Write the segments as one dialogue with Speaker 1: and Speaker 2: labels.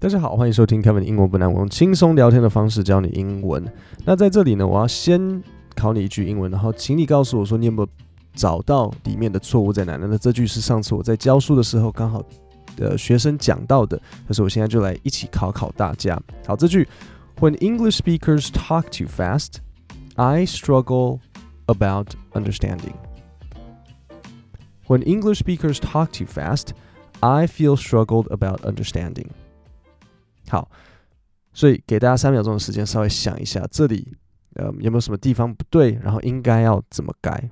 Speaker 1: 大家好，欢迎收听 Kevin 英文不难，我用轻松聊天的方式教你英文。那在这里呢，我要先考你一句英文，然后请你告诉我说你有没有找到里面的错误在哪？那这句是上次我在教书的时候刚好的学生讲到的，但是我现在就来一起考考大家。好，这句 When English speakers talk too fast, I struggle about understanding. When English speakers talk too fast, I feel struggled about understanding. 好，所以给大家三秒钟的时间，稍微想一下这里，呃，有没有什么地方不对，然后应该要怎么改？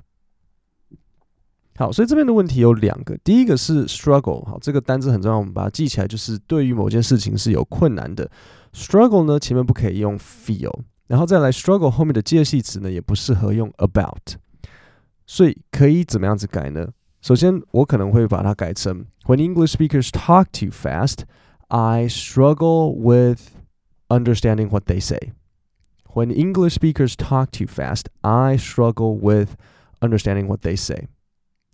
Speaker 1: 好，所以这边的问题有两个，第一个是 struggle，好，这个单字很重要，我们把它记起来，就是对于某件事情是有困难的。struggle 呢，前面不可以用 feel，然后再来 struggle 后面的介系词呢，也不适合用 about，所以可以怎么样子改呢？首先，我可能会把它改成 When English speakers talk too fast。I struggle with understanding what they say. When English speakers talk too fast, I struggle with understanding what they say.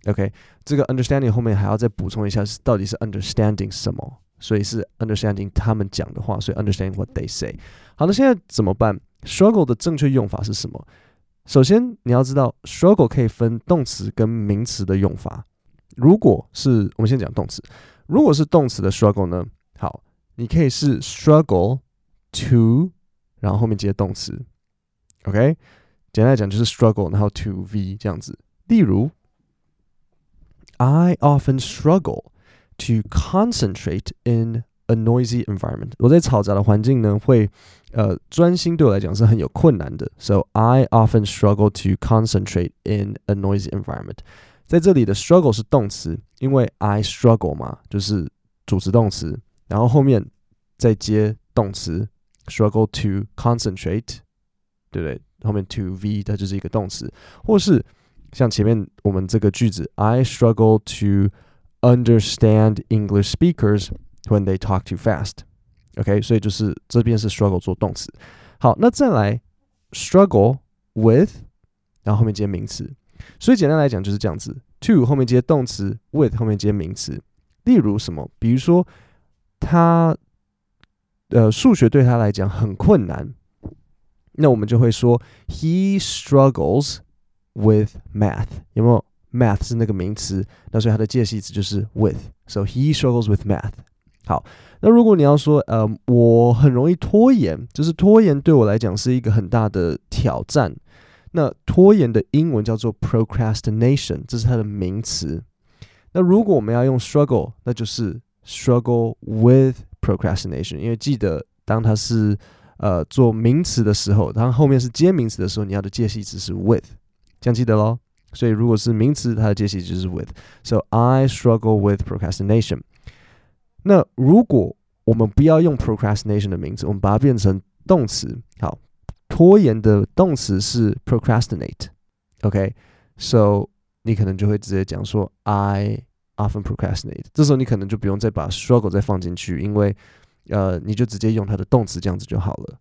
Speaker 1: OK，这个 understanding 后面还要再补充一下，是到底是 understanding 什么？所以是 understanding 他们讲的话，所以 understanding what they say。好，那现在怎么办？struggle 的正确用法是什么？首先你要知道，struggle 可以分动词跟名词的用法。如果是我们先讲动词，如果是动词的 struggle 呢？ 好，你可以是 struggle to，然后后面接动词，OK？简单来讲就是 struggle，然后 to v 这样子。例如，I often struggle to concentrate in a noisy environment。我在嘈杂的环境呢，会呃专心对我来讲是很有困难的。So I often struggle to concentrate in a noisy environment。在这里的 struggle 是动词，因为 I struggle 嘛，就是主词动词。 然后后面再接动词，struggle to concentrate，对不对？后面 to v 它就是一个动词，或是像前面我们这个句子，I struggle to understand English speakers when they talk too fast。OK，所以就是这边是 struggle 做动词。好，那再来 struggle with，然后后面接名词。所以简单来讲就是这样子，to 后面接动词，with 后面接名词。例如什么？比如说。他，呃，数学对他来讲很困难，那我们就会说 he struggles with math，有没有？math 是那个名词，那所以它的介系词就是 with，so he struggles with math。好，那如果你要说，呃，我很容易拖延，就是拖延对我来讲是一个很大的挑战，那拖延的英文叫做 procrastination，这是它的名词。那如果我们要用 struggle，那就是 struggle with procrastination，因为记得当它是呃做名词的时候，当后面是接名词的时候，你要的介系词是 with，这样记得咯。所以如果是名词，它的介系词就是 with。So I struggle with procrastination。那如果我们不要用 procrastination 的名词，我们把它变成动词，好，拖延的动词是 procrastinate。OK，so 你可能就会直接讲说 I。Often procrastinate，这时候你可能就不用再把 struggle 再放进去，因为呃，你就直接用它的动词这样子就好了。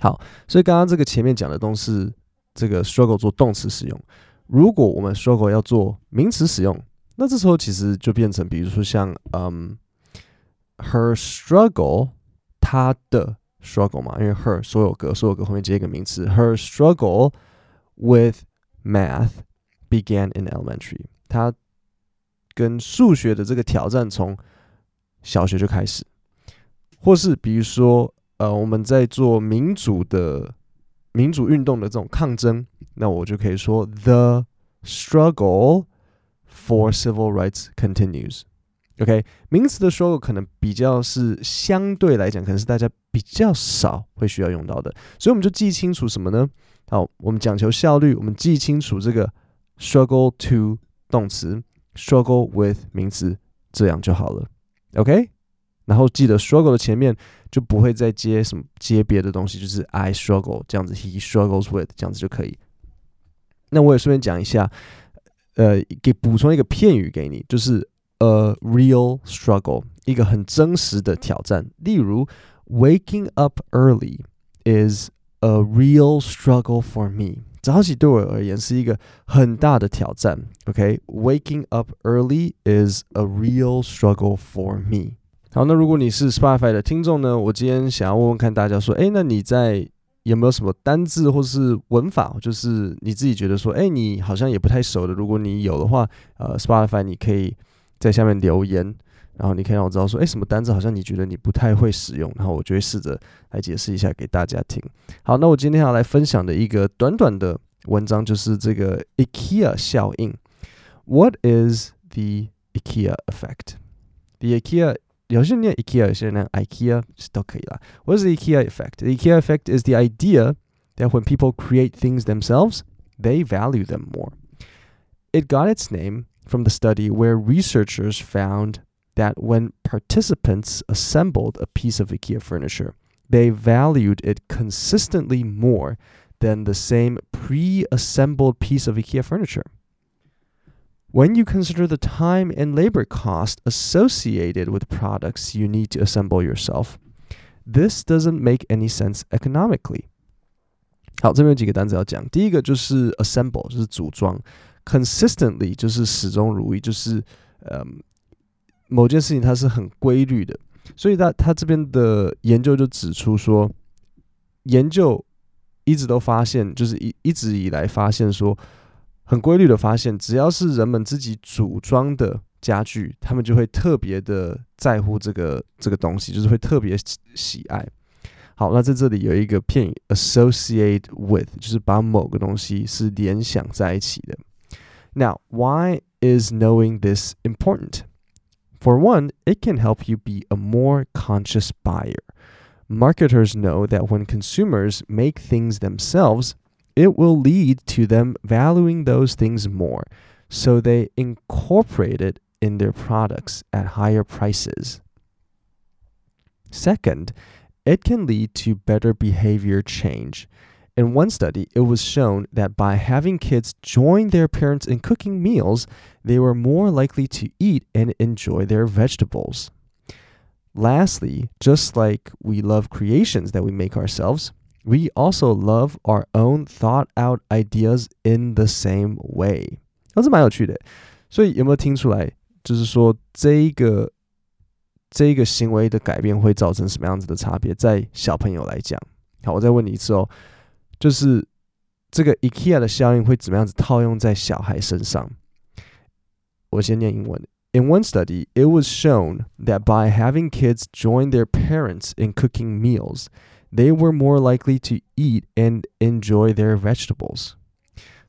Speaker 1: 好，所以刚刚这个前面讲的都是这个 struggle 做动词使用。如果我们 struggle 要做名词使用，那这时候其实就变成，比如说像嗯，her struggle，她的 struggle 嘛，因为 her 所有格所有格后面接一个名词，her struggle with math began in elementary，她。跟数学的这个挑战从小学就开始，或是比如说，呃，我们在做民主的民主运动的这种抗争，那我就可以说，The struggle for civil rights continues。OK，名词的 struggle 可能比较是相对来讲，可能是大家比较少会需要用到的，所以我们就记清楚什么呢？好，我们讲求效率，我们记清楚这个 struggle to 动词。Struggle with 名词，这样就好了，OK？然后记得 struggle 的前面就不会再接什么接别的东西，就是 I struggle 这样子，he struggles with 这样子就可以。那我也顺便讲一下，呃，给补充一个片语给你，就是 a real struggle，一个很真实的挑战。例如，waking up early is a real struggle for me。早起对我而言是一个很大的挑战。OK，waking up early is a real struggle for me。好，那如果你是 Spotify 的听众呢，我今天想要问问看大家说，诶，那你在有没有什么单字或是文法，就是你自己觉得说，诶，你好像也不太熟的，如果你有的话，呃，Spotify 你可以在下面留言，然后你可以让我知道说，诶，什么单字好像你觉得你不太会使用，然后我就会试着来解释一下给大家听。好，那我今天要来分享的一个短短的文章就是这个 IKEA 效应。What is the IKEA effect？The IKEA 有些人念 IKEA，有些人念 IKEA 都可以啦。What is the IKEA effect? The IKEA effect is the idea that when people create things themselves, they value them more. It got its name from the study where researchers found that when participants assembled a piece of IKEA furniture, they valued it consistently more than the same pre-assembled piece of IKEA furniture. When you consider the time and labor cost associated with products you need to assemble yourself, this doesn't make any sense economically. 好，这边有几个单词要讲。第一个就是 assemble，就是组装；consistently 就是始终如一，就是呃 某件事情它是很规律的。所以他他这边的研究就指出说，研究一直都发现，就是一一直以来发现说。很规律的发现，只要是人们自己组装的家具，他们就会特别的在乎这个这个东西，就是会特别喜爱。好，那在这里有一个片语 associate with，就是把某个东西是联想在一起的。Now, why is knowing this important? For one, it can help you be a more conscious buyer. Marketers know that when consumers make things themselves, it will lead to them valuing those things more, so they incorporate it in their products at higher prices. Second, it can lead to better behavior change. In one study, it was shown that by having kids join their parents in cooking meals, they were more likely to eat and enjoy their vegetables. Lastly, just like we love creations that we make ourselves, we also love our own thought out ideas in the same way。那、哦、这蛮有趣的，所以有没有听出来？就是说，这一个这一个行为的改变会造成什么样子的差别？在小朋友来讲，好，我再问你一次哦， 就是这个 IKEA 的效应会怎么样子套用在小孩身上？我先念英文。In one study, it was shown that by having kids join their parents in cooking meals, They were more likely to eat and enjoy their vegetables。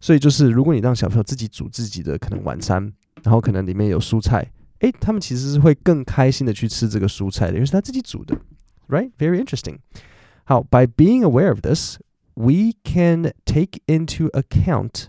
Speaker 1: 所以就是，如果你让小朋友自己煮自己的可能晚餐，然后可能里面有蔬菜，诶，他们其实是会更开心的去吃这个蔬菜的，因为是他自己煮的，right? Very interesting. 好，by being aware of this, we can take into account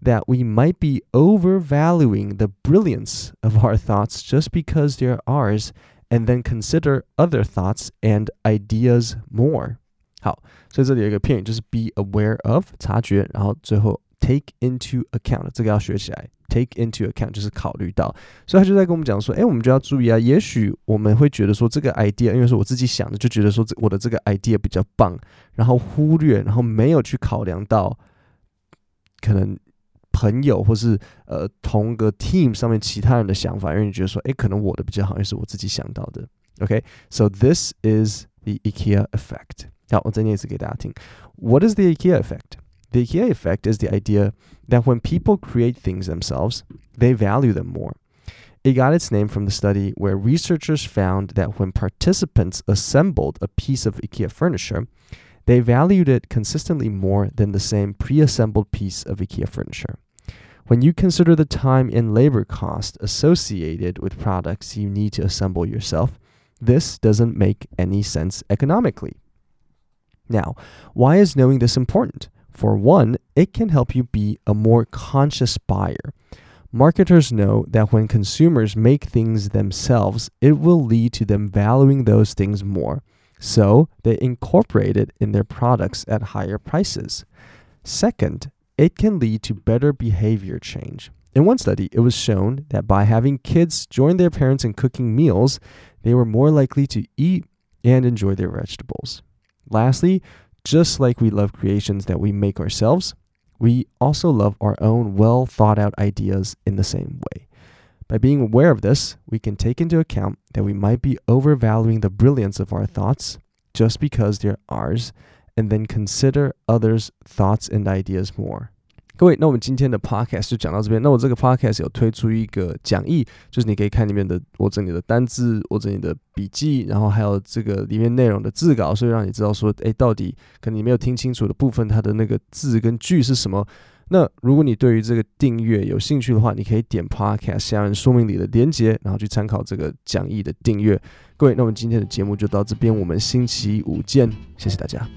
Speaker 1: that we might be overvaluing the brilliance of our thoughts just because they're ours and then consider other thoughts and ideas more。好，所以这里有一个片语，就是 be aware of 察觉，然后最后 take into account 这个要学起来。take into account 就是考虑到，所以他就在跟我们讲说，诶，我们就要注意啊。也许我们会觉得说这个 idea，因为是我自己想的，就觉得说这我的这个 idea 比较棒，然后忽略，然后没有去考量到可能。朋友或是呃同个 team 上面其他人的想法，因为你觉得说，诶，可能我的比较好，也是我自己想到的。OK，so、this is the IKEA effect。好，我再念一次给大家听。What is the IKEA effect? The IKEA effect is the idea that when people create things themselves, they value them more. It got its name from the study where researchers found that when participants assembled a piece of IKEA furniture, they valued it consistently more than the same pre-assembled piece of IKEA furniture. When you consider the time and labor cost associated with products you need to assemble yourself, this doesn't make any sense economically. Now, why is knowing this important? For one, it can help you be a more conscious buyer. Marketers know that when consumers make things themselves, it will lead to them valuing those things more. So they incorporate it in their products at higher prices. Second, it can lead to better behavior change. In one study, it was shown that by having kids join their parents in cooking meals, they were more likely to eat and enjoy their vegetables. Lastly, just like we love creations that we make ourselves, we also love our own well thought out ideas in the same way. By being aware of this, we can take into account that we might be overvaluing the brilliance of our thoughts just because they're ours, and then consider others' thoughts and ideas more. 各位，那我们今天的 podcast 就讲到这边。那我这个 podcast 有推出一个讲义，就是你可以看里面的我整理的单字，我整理的笔记，然后还有这个里面内容的字稿，所以让你知道说，诶，到底可能你没有听清楚的部分，它的那个字跟句是什么。那如果你对于这个订阅有兴趣的话，你可以点 podcast 下面说明里的连结，然后去参考这个讲义的订阅。各位，那我们今天的节目就到这边，我们星期五见，谢谢大家。